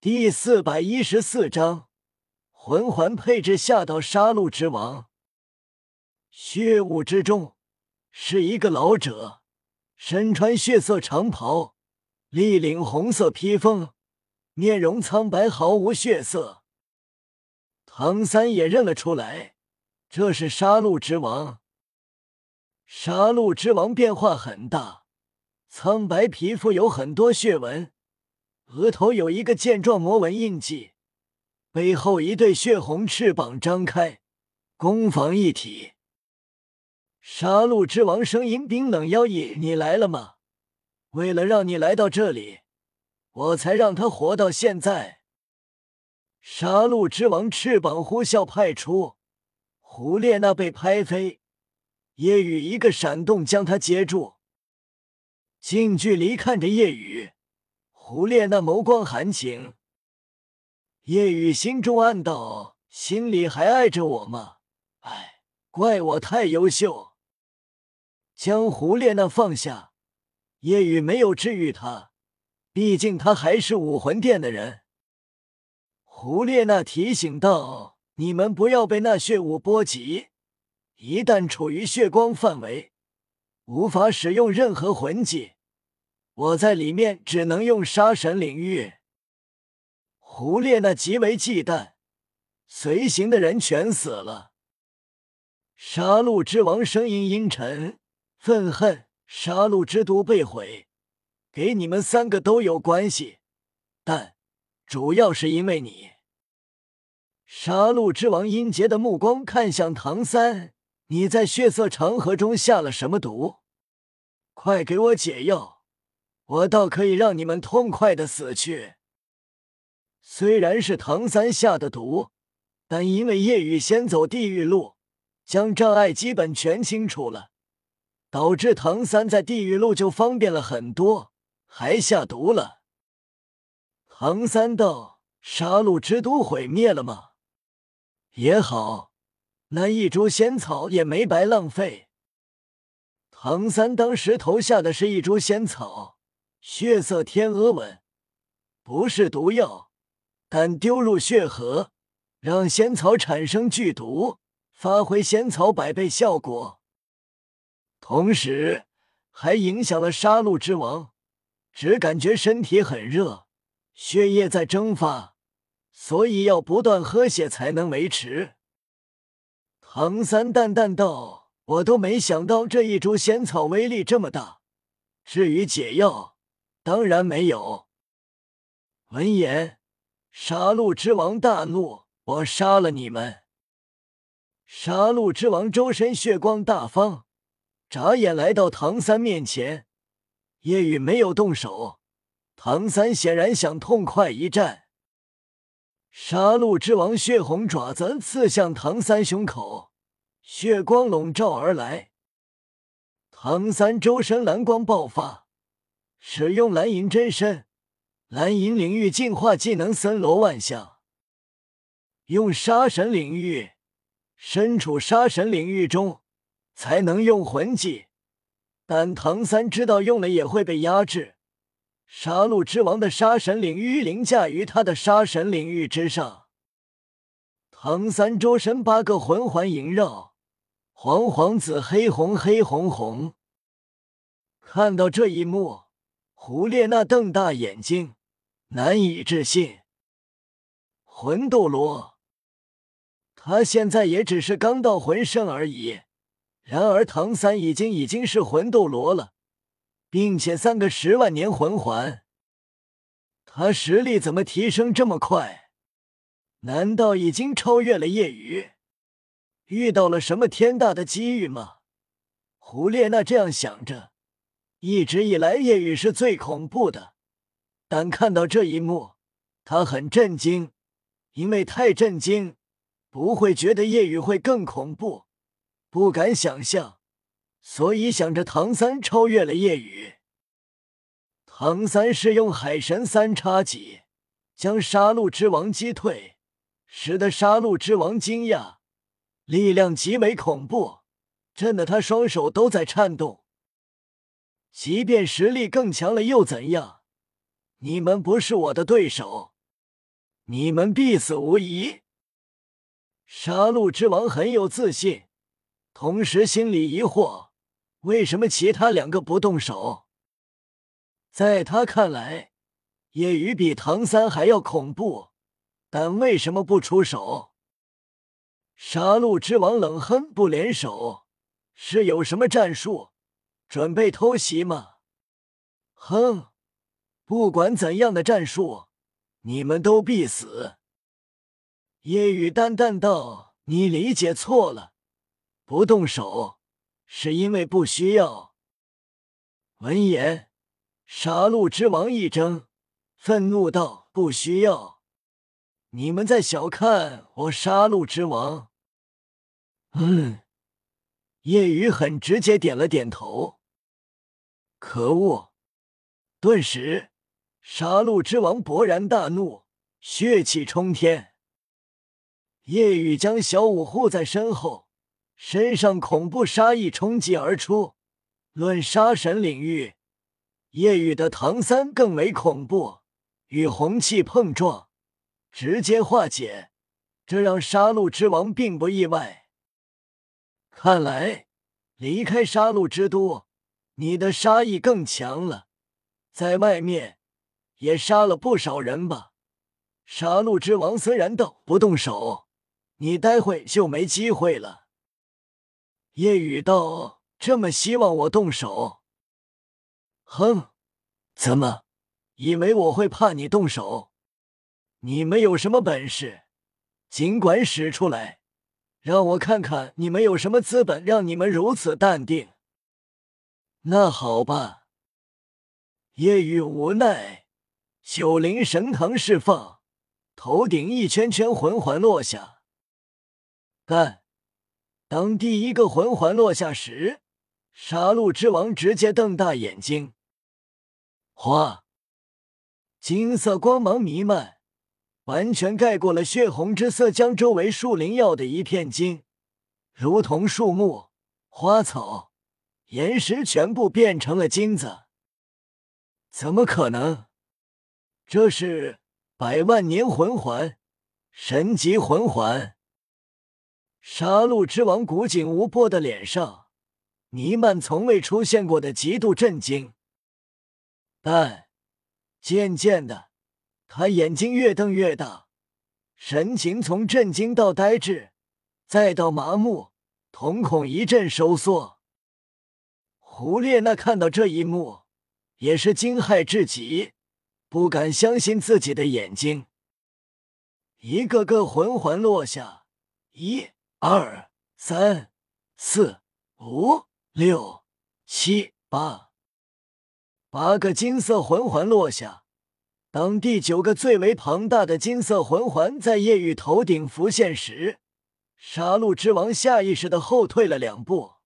第四百一十四章魂环配置下到杀戮之王。血雾之中是一个老者，身穿血色长袍，立领红色披风，面容苍白，毫无血色。唐三也认了出来，这是杀戮之王。杀戮之王变化很大，苍白皮肤有很多血纹。额头有一个剑状魔纹印记，背后一对血红翅膀张开，攻防一体。杀戮之王声音冰冷妖异：“你来了吗？为了让你来到这里，我才让他活到现在。”杀戮之王翅膀呼啸派出，胡列娜被拍飞，夜雨一个闪动将他接住，近距离看着夜雨。胡列那眸光含情，夜雨心中暗道：心里还爱着我吗？哎，怪我太优秀。将胡列那放下，夜雨没有治愈他，毕竟他还是武魂殿的人。胡列那提醒道：你们不要被那血雾波及，一旦处于血光范围，无法使用任何魂技。我在里面只能用杀神领域。胡烈那极为忌惮，随行的人全死了。杀戮之王声音阴沉，愤恨：杀戮之都被毁，给你们三个都有关系，但主要是因为你。杀戮之王阴杰的目光看向唐三：“你在血色长河中下了什么毒？快给我解药！”我倒可以让你们痛快的死去。虽然是唐三下的毒，但因为夜雨先走地狱路，将障碍基本全清除了，导致唐三在地狱路就方便了很多，还下毒了。唐三道：“杀戮之都毁灭了吗？也好，那一株仙草也没白浪费。”唐三当时投下的是一株仙草。血色天鹅吻不是毒药，但丢入血河，让仙草产生剧毒，发挥仙草百倍效果，同时还影响了杀戮之王，只感觉身体很热，血液在蒸发，所以要不断喝血才能维持。唐三淡淡道：“我都没想到这一株仙草威力这么大，至于解药。”当然没有。闻言，杀戮之王大怒：“我杀了你们！”杀戮之王周身血光大放，眨眼来到唐三面前。夜雨没有动手，唐三显然想痛快一战。杀戮之王血红爪子刺向唐三胸口，血光笼罩而来。唐三周身蓝光爆发。使用蓝银真身，蓝银领域进化技能森罗万象。用杀神领域，身处杀神领域中才能用魂技，但唐三知道用了也会被压制。杀戮之王的杀神领域凌驾于他的杀神领域之上。唐三周身八个魂环萦绕，黄黄紫黑红黑红红。看到这一幕。胡列娜瞪大眼睛，难以置信。魂斗罗，他现在也只是刚到魂圣而已。然而唐三已经已经是魂斗罗了，并且三个十万年魂环，他实力怎么提升这么快？难道已经超越了夜雨？遇到了什么天大的机遇吗？胡列娜这样想着。一直以来，夜雨是最恐怖的，但看到这一幕，他很震惊，因为太震惊，不会觉得夜雨会更恐怖，不敢想象，所以想着唐三超越了夜雨。唐三是用海神三叉戟将杀戮之王击退，使得杀戮之王惊讶，力量极为恐怖，震得他双手都在颤动。即便实力更强了又怎样？你们不是我的对手。你们必死无疑。杀戮之王很有自信，同时心里疑惑：为什么其他两个不动手？在他看来，叶雨比唐三还要恐怖，但为什么不出手？杀戮之王冷哼，不联手，是有什么战术？准备偷袭吗？哼，不管怎样的战术，你们都必死。夜雨淡淡道：“你理解错了，不动手是因为不需要。”闻言，杀戮之王一怔，愤怒道：“不需要？你们在小看我杀戮之王？”嗯，夜雨很直接点了点头。可恶！顿时，杀戮之王勃然大怒，血气冲天。夜雨将小五护在身后，身上恐怖杀意冲击而出。论杀神领域，夜雨的唐三更为恐怖，与红气碰撞，直接化解，这让杀戮之王并不意外。看来离开杀戮之都，你的杀意更强了，在外面也杀了不少人吧？杀戮之王虽然道不动手。你待会就没机会了。叶雨道：“这么希望我动手？”哼，怎么，以为我会怕你动手？你们有什么本事，尽管使出来，让我看看你们有什么资本让你们如此淡定。那好吧。夜雨无奈，九灵神藤释放，头顶一圈圈魂环落下。但当第一个魂环落下时，杀戮之王直接瞪大眼睛，哗，金色光芒弥漫，完全盖过了血红之色，将周围树林耀的一片金，如同树木、花草、岩石全部变成了金子。怎么可能？这是百万年魂环，神级魂环。杀戮之王古井无波的脸上弥漫从未出现过的极度震惊，但渐渐的，他眼睛越瞪越大，神情从震惊到呆滞，再到麻木，瞳孔一阵收缩。胡列娜看到这一幕，也是惊骇至极，不敢相信自己的眼睛。一个个魂环落下，一。二三四五六七八，八个金色魂环落下。当第九个最为庞大的金色魂环在夜雨头顶浮现时，杀戮之王下意识的后退了两步。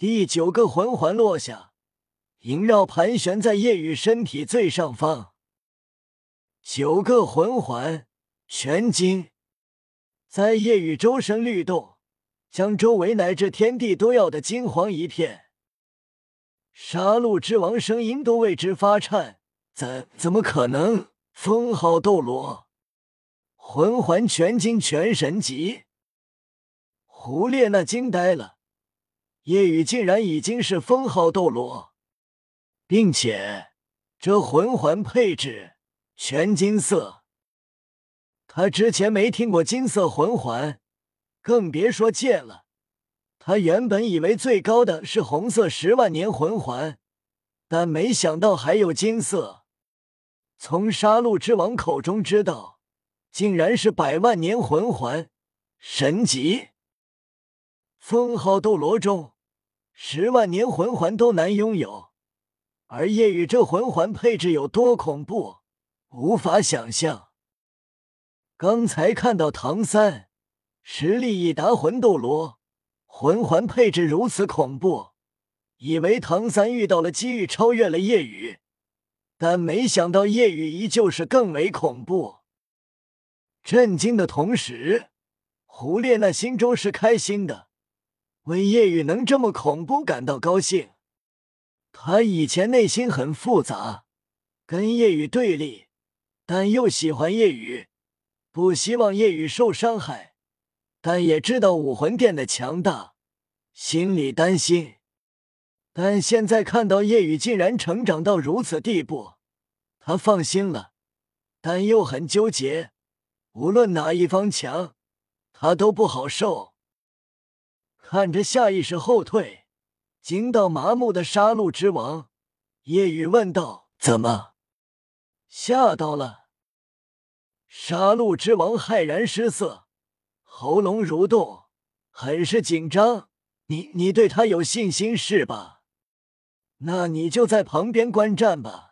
第九个魂环落下，萦绕盘旋在夜雨身体最上方。九个魂环全金。在夜雨周身律动，将周围乃至天地都要的金黄一片。杀戮之王声音都为之发颤，怎怎么可能？封号斗罗，魂环全金全神级。胡列娜惊呆了，夜雨竟然已经是封号斗罗，并且这魂环配置全金色。他之前没听过金色魂环，更别说见了。他原本以为最高的是红色十万年魂环，但没想到还有金色。从杀戮之王口中知道，竟然是百万年魂环，神级。封号斗罗中，十万年魂环都难拥有，而夜雨这魂环配置有多恐怖，无法想象。刚才看到唐三实力已达魂斗罗，魂环配置如此恐怖，以为唐三遇到了机遇超越了夜雨，但没想到夜雨依旧是更为恐怖。震惊的同时，胡列娜心中是开心的，为夜雨能这么恐怖感到高兴。他以前内心很复杂，跟夜雨对立。但又喜欢夜雨，不希望夜雨受伤害，但也知道武魂殿的强大，心里担心。但现在看到夜雨竟然成长到如此地步，他放心了，但又很纠结。无论哪一方强，他都不好受。看着下意识后退、惊到麻木的杀戮之王，夜雨问道：“怎么？吓到了？”杀戮之王骇然失色，喉咙蠕动，很是紧张。你你对他有信心是吧？那你就在旁边观战吧。